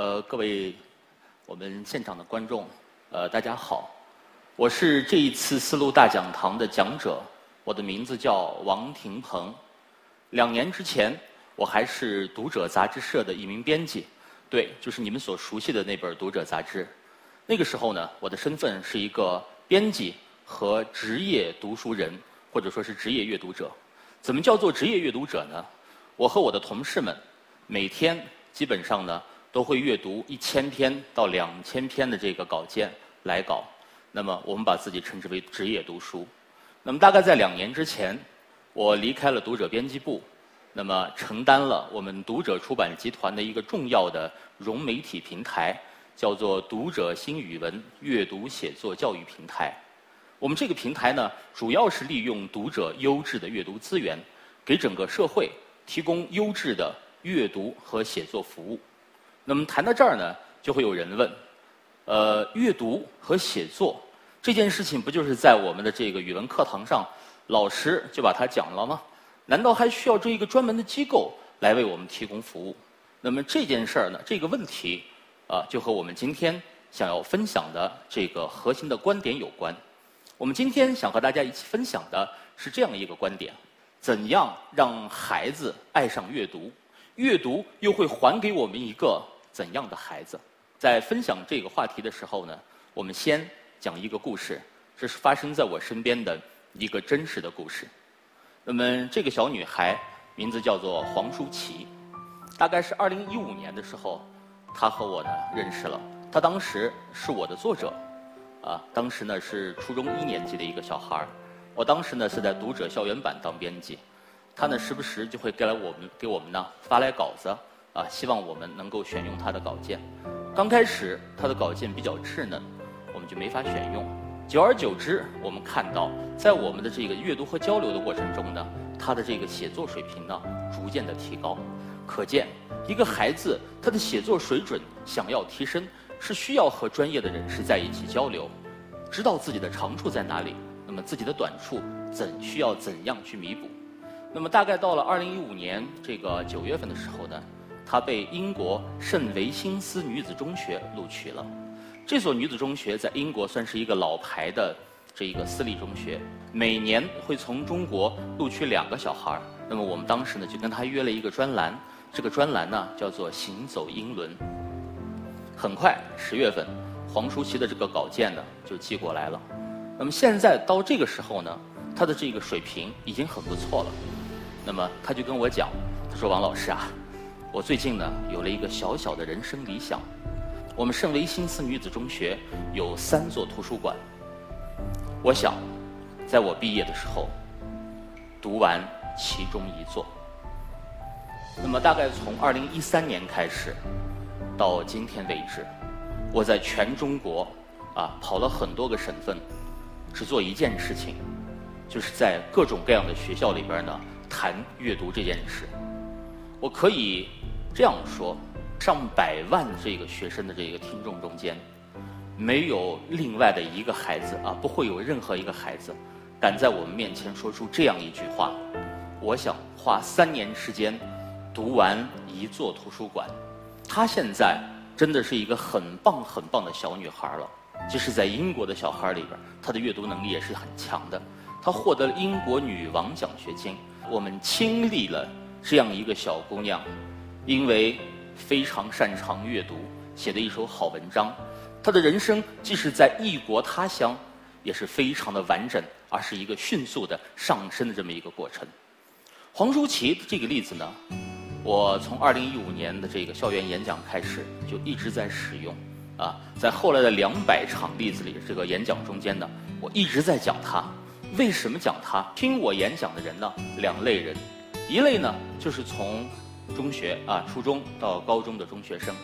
呃，各位我们现场的观众，呃，大家好，我是这一次丝路大讲堂的讲者，我的名字叫王廷鹏。两年之前，我还是读者杂志社的一名编辑，对，就是你们所熟悉的那本《读者》杂志。那个时候呢，我的身份是一个编辑和职业读书人，或者说是职业阅读者。怎么叫做职业阅读者呢？我和我的同事们每天基本上呢都会阅读一千篇到两千篇的这个稿件来稿。那么我们把自己称之为职业读书。那么大概在两年之前，我离开了读者编辑部，那么承担了我们读者出版集团的一个重要的融媒体平台。叫做读者新语文阅读写作教育平台。我们这个平台呢，主要是利用读者优质的阅读资源，给整个社会提供优质的阅读和写作服务。那么谈到这儿呢，就会有人问：呃，阅读和写作这件事情，不就是在我们的这个语文课堂上，老师就把它讲了吗？难道还需要这一个专门的机构来为我们提供服务？那么这件事儿呢，这个问题。啊，就和我们今天想要分享的这个核心的观点有关。我们今天想和大家一起分享的是这样一个观点：怎样让孩子爱上阅读？阅读又会还给我们一个怎样的孩子？在分享这个话题的时候呢，我们先讲一个故事，这是发生在我身边的一个真实的故事。那么这个小女孩名字叫做黄舒淇，大概是二零一五年的时候。她和我呢认识了，她当时是我的作者，啊，当时呢是初中一年级的一个小孩儿，我当时呢是在读者校园版当编辑，他呢时不时就会给来我们给我们呢发来稿子，啊，希望我们能够选用他的稿件。刚开始他的稿件比较稚嫩，我们就没法选用。久而久之，我们看到在我们的这个阅读和交流的过程中呢，他的这个写作水平呢逐渐的提高。可见，一个孩子他的写作水准想要提升，是需要和专业的人士在一起交流，知道自己的长处在哪里，那么自己的短处怎需要怎样去弥补。那么大概到了二零一五年这个九月份的时候呢，他被英国圣维辛斯女子中学录取了。这所女子中学在英国算是一个老牌的这一个私立中学，每年会从中国录取两个小孩儿。那么我们当时呢就跟他约了一个专栏。这个专栏呢叫做《行走英伦》。很快十月份，黄舒淇的这个稿件呢就寄过来了。那么现在到这个时候呢，他的这个水平已经很不错了。那么他就跟我讲，他说：“王老师啊，我最近呢有了一个小小的人生理想。我们圣维新斯女子中学有三座图书馆，我想在我毕业的时候读完其中一座。”那么大概从二零一三年开始，到今天为止，我在全中国啊跑了很多个省份，只做一件事情，就是在各种各样的学校里边呢谈阅读这件事。我可以这样说，上百万这个学生的这个听众中间，没有另外的一个孩子啊，不会有任何一个孩子敢在我们面前说出这样一句话。我想花三年时间。读完一座图书馆，她现在真的是一个很棒很棒的小女孩了。即使在英国的小孩里边，她的阅读能力也是很强的。她获得了英国女王奖学金。我们亲历了这样一个小姑娘，因为非常擅长阅读，写的一手好文章。她的人生既是在异国他乡，也是非常的完整，而是一个迅速的上升的这么一个过程。黄舒淇这个例子呢？我从二零一五年的这个校园演讲开始，就一直在使用，啊，在后来的两百场例子里，这个演讲中间呢，我一直在讲她。为什么讲它？听我演讲的人呢，两类人，一类呢就是从中学啊初中到高中的中学生，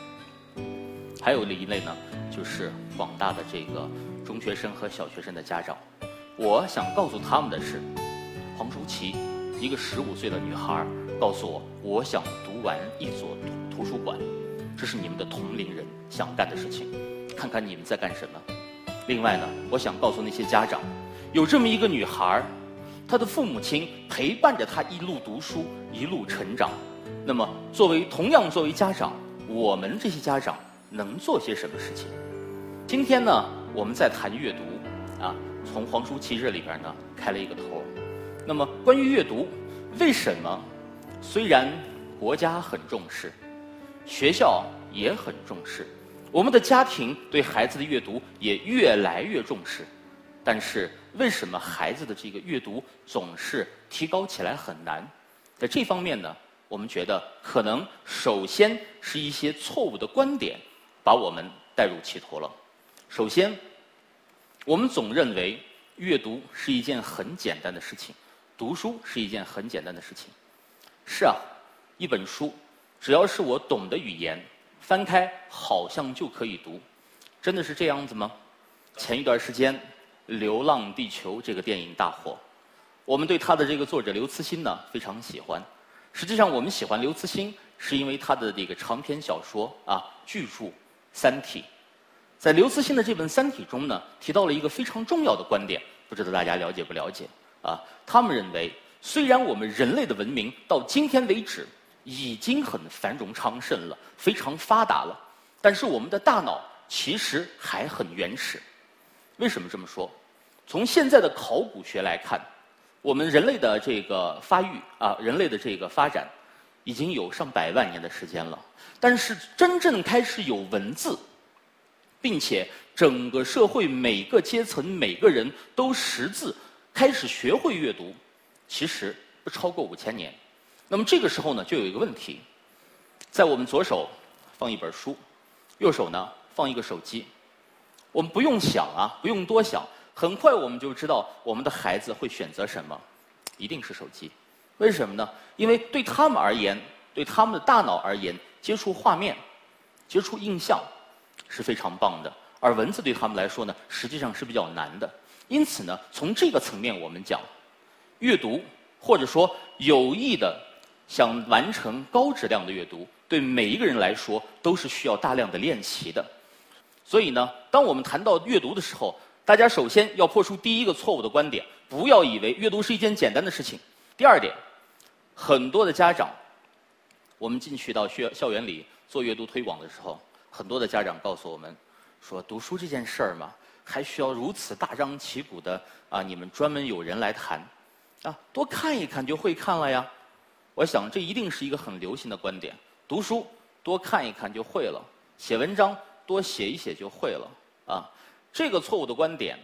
还有另一类呢就是广大的这个中学生和小学生的家长。我想告诉他们的是，黄舒淇，一个十五岁的女孩。告诉我，我想读完一所图书馆，这是你们的同龄人想干的事情，看看你们在干什么。另外呢，我想告诉那些家长，有这么一个女孩，她的父母亲陪伴着她一路读书，一路成长。那么，作为同样作为家长，我们这些家长能做些什么事情？今天呢，我们在谈阅读，啊，从黄书七日里边呢开了一个头。那么关于阅读，为什么虽然国家很重视，学校也很重视，我们的家庭对孩子的阅读也越来越重视，但是为什么孩子的这个阅读总是提高起来很难？在这方面呢，我们觉得可能首先是一些错误的观点把我们带入歧途了。首先，我们总认为阅读是一件很简单的事情，读书是一件很简单的事情。是啊，一本书，只要是我懂的语言，翻开好像就可以读，真的是这样子吗？前一段时间，《流浪地球》这个电影大火，我们对它的这个作者刘慈欣呢非常喜欢。实际上，我们喜欢刘慈欣，是因为他的这个长篇小说啊巨著《三体》。在刘慈欣的这本《三体》中呢，提到了一个非常重要的观点，不知道大家了解不了解？啊，他们认为，虽然我们人类的文明到今天为止已经很繁荣昌盛了，非常发达了，但是我们的大脑其实还很原始。为什么这么说？从现在的考古学来看，我们人类的这个发育啊，人类的这个发展，已经有上百万年的时间了，但是真正开始有文字。并且整个社会每个阶层每个人都识字，开始学会阅读，其实不超过五千年。那么这个时候呢，就有一个问题，在我们左手放一本书，右手呢放一个手机，我们不用想啊，不用多想，很快我们就知道我们的孩子会选择什么，一定是手机。为什么呢？因为对他们而言，对他们的大脑而言，接触画面，接触印象。是非常棒的，而文字对他们来说呢，实际上是比较难的。因此呢，从这个层面我们讲，阅读或者说有意的想完成高质量的阅读，对每一个人来说都是需要大量的练习的。所以呢，当我们谈到阅读的时候，大家首先要破除第一个错误的观点，不要以为阅读是一件简单的事情。第二点，很多的家长，我们进去到学校园里做阅读推广的时候。很多的家长告诉我们，说读书这件事儿嘛，还需要如此大张旗鼓的啊？你们专门有人来谈，啊，多看一看就会看了呀。我想这一定是一个很流行的观点。读书多看一看就会了，写文章多写一写就会了啊。这个错误的观点，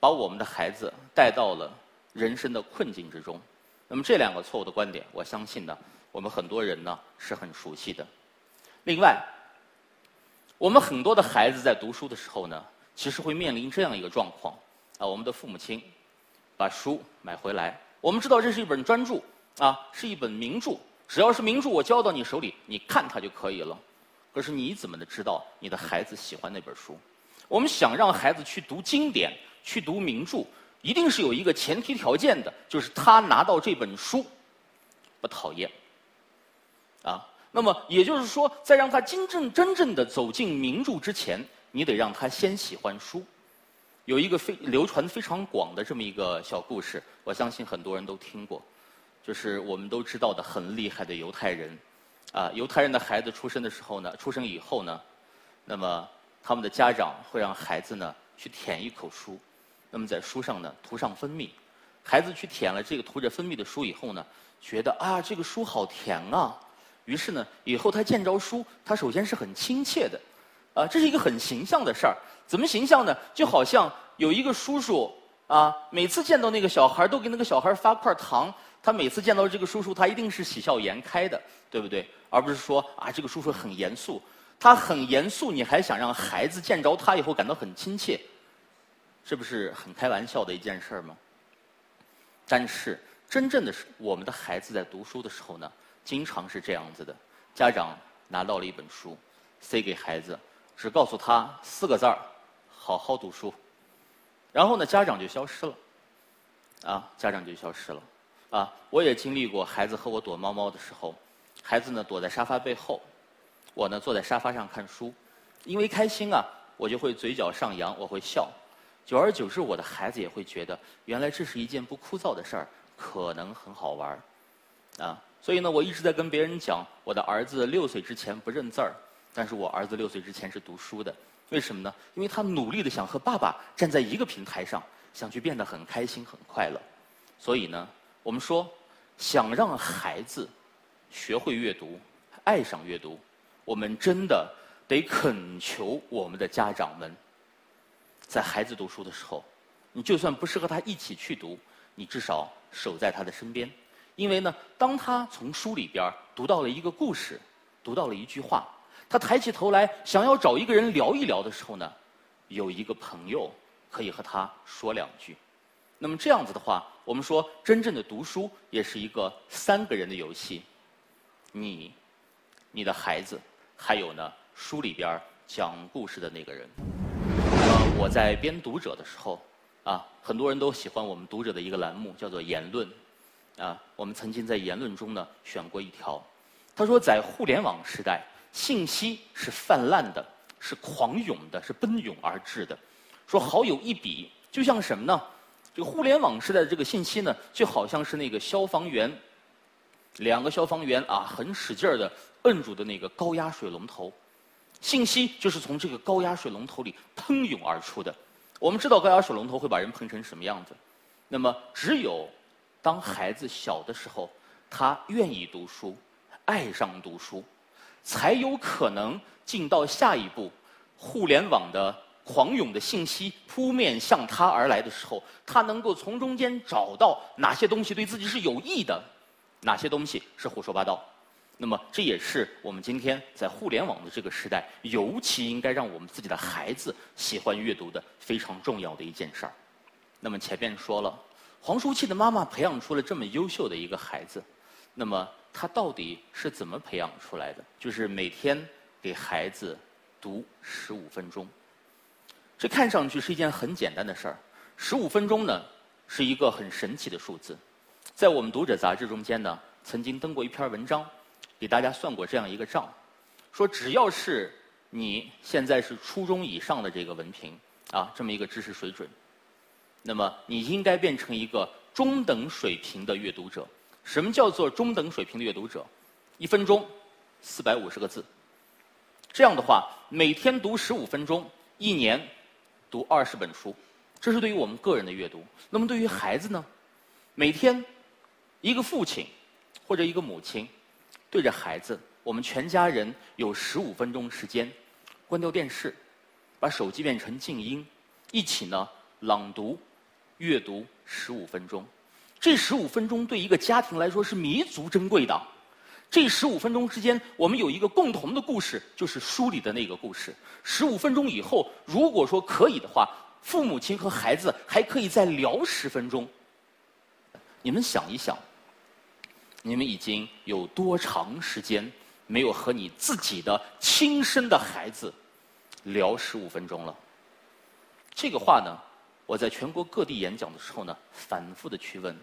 把我们的孩子带到了人生的困境之中。那么这两个错误的观点，我相信呢，我们很多人呢是很熟悉的。另外。我们很多的孩子在读书的时候呢，其实会面临这样一个状况啊，我们的父母亲把书买回来，我们知道这是一本专著啊，是一本名著，只要是名著，我交到你手里，你看它就可以了。可是你怎么的知道你的孩子喜欢那本书？我们想让孩子去读经典、去读名著，一定是有一个前提条件的，就是他拿到这本书不讨厌啊。那么也就是说，在让他真正真正的走进名著之前，你得让他先喜欢书。有一个非流传非常广的这么一个小故事，我相信很多人都听过，就是我们都知道的很厉害的犹太人。啊，犹太人的孩子出生的时候呢，出生以后呢，那么他们的家长会让孩子呢去舔一口书，那么在书上呢涂上蜂蜜，孩子去舔了这个涂着蜂蜜的书以后呢，觉得啊这个书好甜啊。于是呢，以后他见着书，他首先是很亲切的，啊，这是一个很形象的事儿。怎么形象呢？就好像有一个叔叔啊，每次见到那个小孩都给那个小孩发块糖。他每次见到这个叔叔，他一定是喜笑颜开的，对不对？而不是说啊，这个叔叔很严肃。他很严肃，你还想让孩子见着他以后感到很亲切，这不是很开玩笑的一件事儿吗？但是，真正的是我们的孩子在读书的时候呢？经常是这样子的，家长拿到了一本书，塞给孩子，只告诉他四个字儿：好好读书。然后呢，家长就消失了，啊，家长就消失了，啊，我也经历过孩子和我躲猫猫的时候，孩子呢躲在沙发背后，我呢坐在沙发上看书，因为开心啊，我就会嘴角上扬，我会笑，久而久之，我的孩子也会觉得，原来这是一件不枯燥的事儿，可能很好玩儿，啊。所以呢，我一直在跟别人讲，我的儿子六岁之前不认字儿，但是我儿子六岁之前是读书的，为什么呢？因为他努力的想和爸爸站在一个平台上，想去变得很开心、很快乐。所以呢，我们说，想让孩子学会阅读、爱上阅读，我们真的得恳求我们的家长们，在孩子读书的时候，你就算不是和他一起去读，你至少守在他的身边。因为呢，当他从书里边读到了一个故事，读到了一句话，他抬起头来想要找一个人聊一聊的时候呢，有一个朋友可以和他说两句。那么这样子的话，我们说真正的读书也是一个三个人的游戏，你、你的孩子，还有呢书里边讲故事的那个人。呃，我在编读者的时候，啊，很多人都喜欢我们读者的一个栏目，叫做言论。啊，我们曾经在言论中呢选过一条，他说，在互联网时代，信息是泛滥的，是狂涌的，是奔涌而至的。说好有一比，就像什么呢？这个互联网时代的这个信息呢，就好像是那个消防员，两个消防员啊，很使劲儿的摁住的那个高压水龙头，信息就是从这个高压水龙头里喷涌而出的。我们知道高压水龙头会把人喷成什么样子，那么只有。当孩子小的时候，他愿意读书，爱上读书，才有可能进到下一步。互联网的狂涌的信息扑面向他而来的时候，他能够从中间找到哪些东西对自己是有益的，哪些东西是胡说八道。那么，这也是我们今天在互联网的这个时代，尤其应该让我们自己的孩子喜欢阅读的非常重要的一件事儿。那么前面说了。黄淑琪的妈妈培养出了这么优秀的一个孩子，那么她到底是怎么培养出来的？就是每天给孩子读十五分钟。这看上去是一件很简单的事儿，十五分钟呢是一个很神奇的数字。在我们读者杂志中间呢，曾经登过一篇文章，给大家算过这样一个账，说只要是你现在是初中以上的这个文凭啊，这么一个知识水准。那么你应该变成一个中等水平的阅读者。什么叫做中等水平的阅读者？一分钟四百五十个字。这样的话，每天读十五分钟，一年读二十本书。这是对于我们个人的阅读。那么对于孩子呢？每天一个父亲或者一个母亲对着孩子，我们全家人有十五分钟时间，关掉电视，把手机变成静音，一起呢朗读。阅读十五分钟，这十五分钟对一个家庭来说是弥足珍贵的。这十五分钟之间，我们有一个共同的故事，就是书里的那个故事。十五分钟以后，如果说可以的话，父母亲和孩子还可以再聊十分钟。你们想一想，你们已经有多长时间没有和你自己的亲生的孩子聊十五分钟了？这个话呢？我在全国各地演讲的时候呢，反复的去问，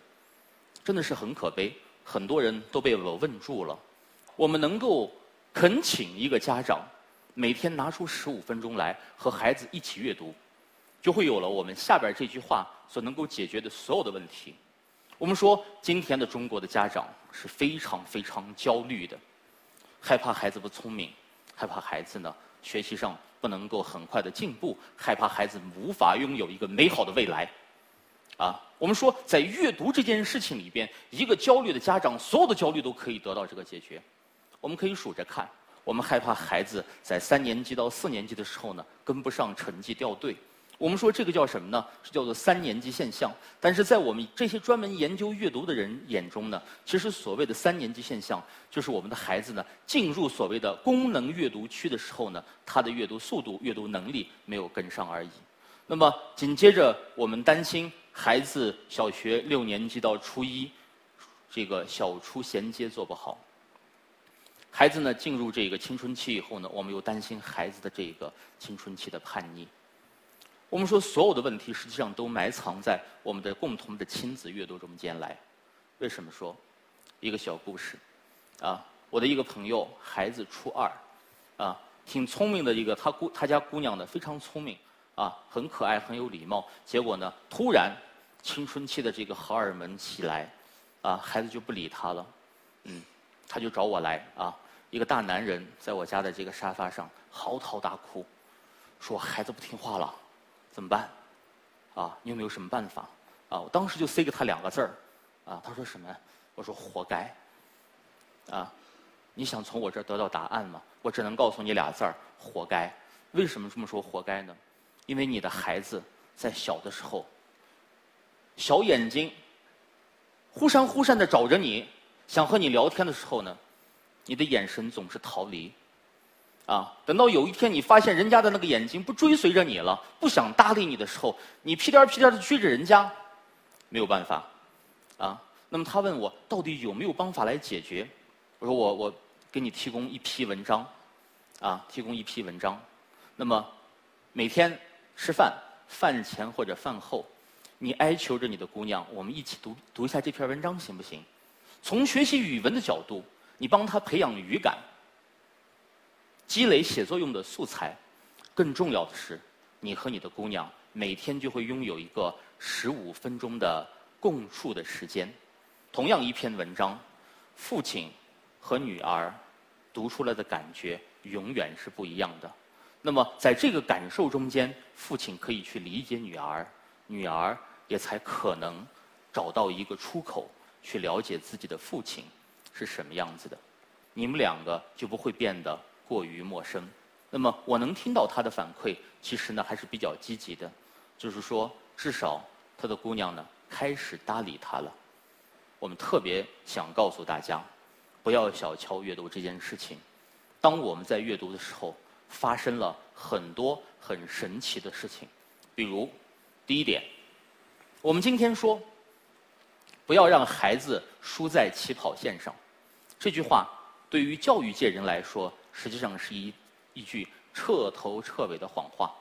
真的是很可悲，很多人都被我问住了。我们能够恳请一个家长每天拿出十五分钟来和孩子一起阅读，就会有了我们下边这句话所能够解决的所有的问题。我们说，今天的中国的家长是非常非常焦虑的，害怕孩子不聪明，害怕孩子呢学习上。不能够很快的进步，害怕孩子无法拥有一个美好的未来，啊，我们说在阅读这件事情里边，一个焦虑的家长，所有的焦虑都可以得到这个解决。我们可以数着看，我们害怕孩子在三年级到四年级的时候呢，跟不上成绩掉队。我们说这个叫什么呢？是叫做三年级现象。但是在我们这些专门研究阅读的人眼中呢，其实所谓的三年级现象，就是我们的孩子呢进入所谓的功能阅读区的时候呢，他的阅读速度、阅读能力没有跟上而已。那么紧接着，我们担心孩子小学六年级到初一，这个小初衔接做不好。孩子呢进入这个青春期以后呢，我们又担心孩子的这个青春期的叛逆。我们说，所有的问题实际上都埋藏在我们的共同的亲子阅读中间来。为什么说？一个小故事，啊，我的一个朋友，孩子初二，啊，挺聪明的一个，他姑他家姑娘呢非常聪明，啊，很可爱，很有礼貌。结果呢，突然青春期的这个荷尔蒙起来，啊，孩子就不理他了，嗯，他就找我来，啊。一个大男人在我家的这个沙发上嚎啕大哭，说孩子不听话了，怎么办？啊，你有没有什么办法？啊，我当时就塞给他两个字儿，啊，他说什么？我说活该。啊，你想从我这儿得到答案吗？我只能告诉你俩字儿：活该。为什么这么说活该呢？因为你的孩子在小的时候，小眼睛忽闪忽闪的找着你，想和你聊天的时候呢，你的眼神总是逃离。啊，等到有一天你发现人家的那个眼睛不追随着你了，不想搭理你的时候，你屁颠屁颠的追着人家，没有办法。啊，那么他问我到底有没有方法来解决？我说我我给你提供一批文章，啊，提供一批文章。那么每天吃饭饭前或者饭后，你哀求着你的姑娘，我们一起读读一下这篇文章行不行？从学习语文的角度，你帮她培养语感。积累写作用的素材，更重要的是，你和你的姑娘每天就会拥有一个十五分钟的共处的时间。同样一篇文章，父亲和女儿读出来的感觉永远是不一样的。那么，在这个感受中间，父亲可以去理解女儿，女儿也才可能找到一个出口，去了解自己的父亲是什么样子的。你们两个就不会变得。过于陌生，那么我能听到他的反馈，其实呢还是比较积极的，就是说至少他的姑娘呢开始搭理他了。我们特别想告诉大家，不要小瞧阅读这件事情。当我们在阅读的时候，发生了很多很神奇的事情。比如，第一点，我们今天说，不要让孩子输在起跑线上。这句话对于教育界人来说。实际上是一一句彻头彻尾的谎话，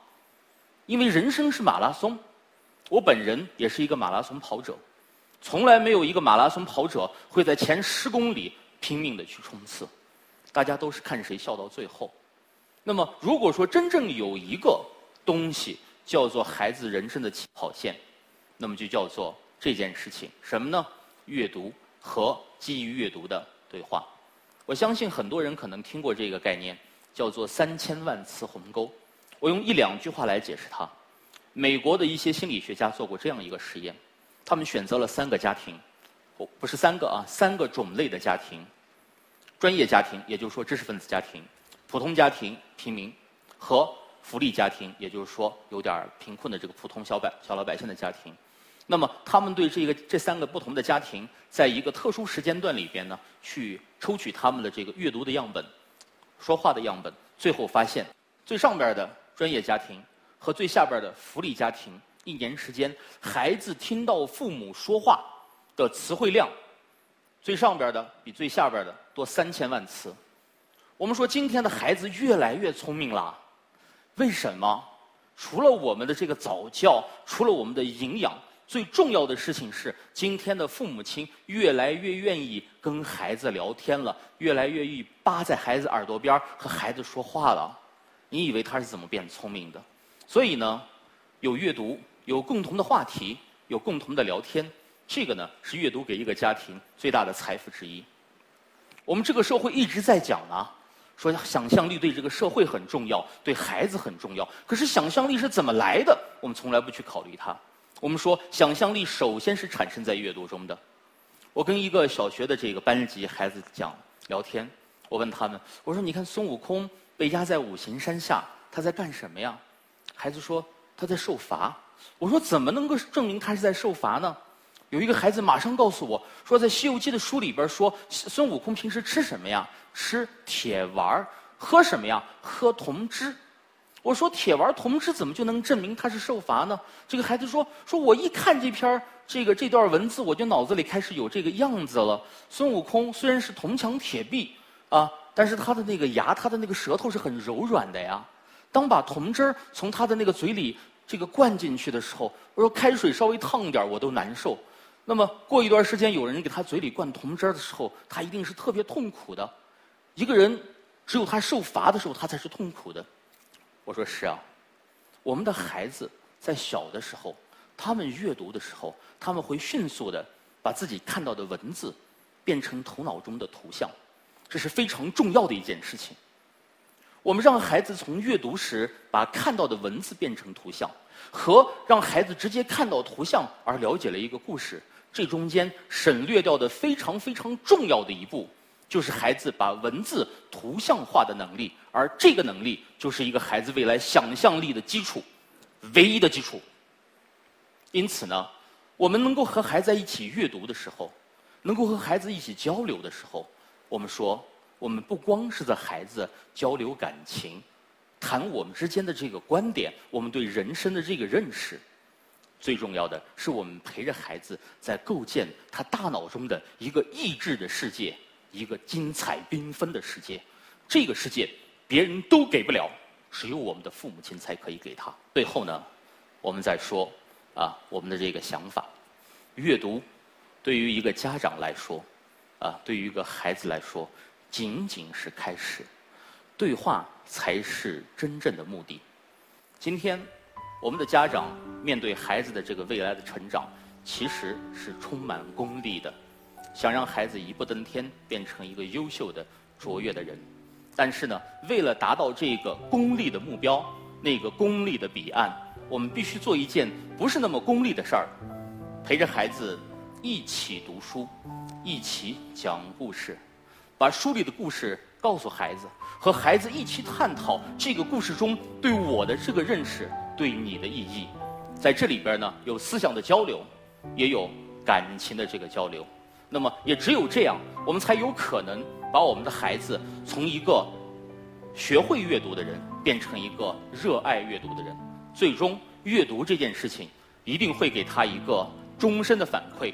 因为人生是马拉松，我本人也是一个马拉松跑者，从来没有一个马拉松跑者会在前十公里拼命的去冲刺，大家都是看谁笑到最后。那么，如果说真正有一个东西叫做孩子人生的起跑线，那么就叫做这件事情什么呢？阅读和基于阅读的对话。我相信很多人可能听过这个概念，叫做“三千万次鸿沟”。我用一两句话来解释它。美国的一些心理学家做过这样一个实验，他们选择了三个家庭，不不是三个啊，三个种类的家庭：专业家庭，也就是说知识分子家庭；普通家庭，平民；和福利家庭，也就是说有点贫困的这个普通小百小老百姓的家庭。那么，他们对这个这三个不同的家庭，在一个特殊时间段里边呢，去抽取他们的这个阅读的样本、说话的样本，最后发现，最上边的专业家庭和最下边的福利家庭，一年时间，孩子听到父母说话的词汇量，最上边的比最下边的多三千万词。我们说，今天的孩子越来越聪明了，为什么？除了我们的这个早教，除了我们的营养。最重要的事情是，今天的父母亲越来越愿意跟孩子聊天了，越来越愿意扒在孩子耳朵边和孩子说话了。你以为他是怎么变聪明的？所以呢，有阅读，有共同的话题，有共同的聊天，这个呢是阅读给一个家庭最大的财富之一。我们这个社会一直在讲啊，说想象力对这个社会很重要，对孩子很重要。可是想象力是怎么来的？我们从来不去考虑它。我们说，想象力首先是产生在阅读中的。我跟一个小学的这个班级孩子讲聊天，我问他们，我说：“你看孙悟空被压在五行山下，他在干什么呀？”孩子说：“他在受罚。”我说：“怎么能够证明他是在受罚呢？”有一个孩子马上告诉我说：“在《西游记》的书里边说，孙悟空平时吃什么呀？吃铁丸儿喝什么呀？喝铜汁。”我说铁丸铜汁怎么就能证明他是受罚呢？这个孩子说：“说我一看这篇这个这段文字，我就脑子里开始有这个样子了。孙悟空虽然是铜墙铁壁啊，但是他的那个牙，他的那个舌头是很柔软的呀。当把铜汁儿从他的那个嘴里这个灌进去的时候，我说开水稍微烫一点我都难受。那么过一段时间有人给他嘴里灌铜汁儿的时候，他一定是特别痛苦的。一个人只有他受罚的时候，他才是痛苦的。”我说是啊，我们的孩子在小的时候，他们阅读的时候，他们会迅速的把自己看到的文字变成头脑中的图像。这是非常重要的一件事情。我们让孩子从阅读时把看到的文字变成图像，和让孩子直接看到图像而了解了一个故事，这中间省略掉的非常非常重要的一步，就是孩子把文字图像化的能力，而这个能力就是一个孩子未来想象力的基础，唯一的基础。因此呢，我们能够和孩子一起阅读的时候，能够和孩子一起交流的时候，我们说。我们不光是在孩子交流感情、谈我们之间的这个观点，我们对人生的这个认识，最重要的是我们陪着孩子在构建他大脑中的一个意志的世界，一个精彩缤纷的世界。这个世界别人都给不了，只有我们的父母亲才可以给他。最后呢，我们再说啊，我们的这个想法，阅读对于一个家长来说，啊，对于一个孩子来说。仅仅是开始，对话才是真正的目的。今天，我们的家长面对孩子的这个未来的成长，其实是充满功利的，想让孩子一步登天，变成一个优秀的、卓越的人。但是呢，为了达到这个功利的目标，那个功利的彼岸，我们必须做一件不是那么功利的事儿，陪着孩子一起读书，一起讲故事。把书里的故事告诉孩子，和孩子一起探讨这个故事中对我的这个认识对你的意义。在这里边呢，有思想的交流，也有感情的这个交流。那么，也只有这样，我们才有可能把我们的孩子从一个学会阅读的人变成一个热爱阅读的人。最终，阅读这件事情一定会给他一个终身的反馈。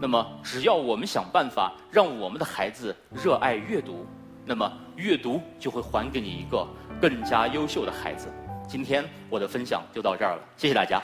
那么，只要我们想办法让我们的孩子热爱阅读，那么阅读就会还给你一个更加优秀的孩子。今天我的分享就到这儿了，谢谢大家。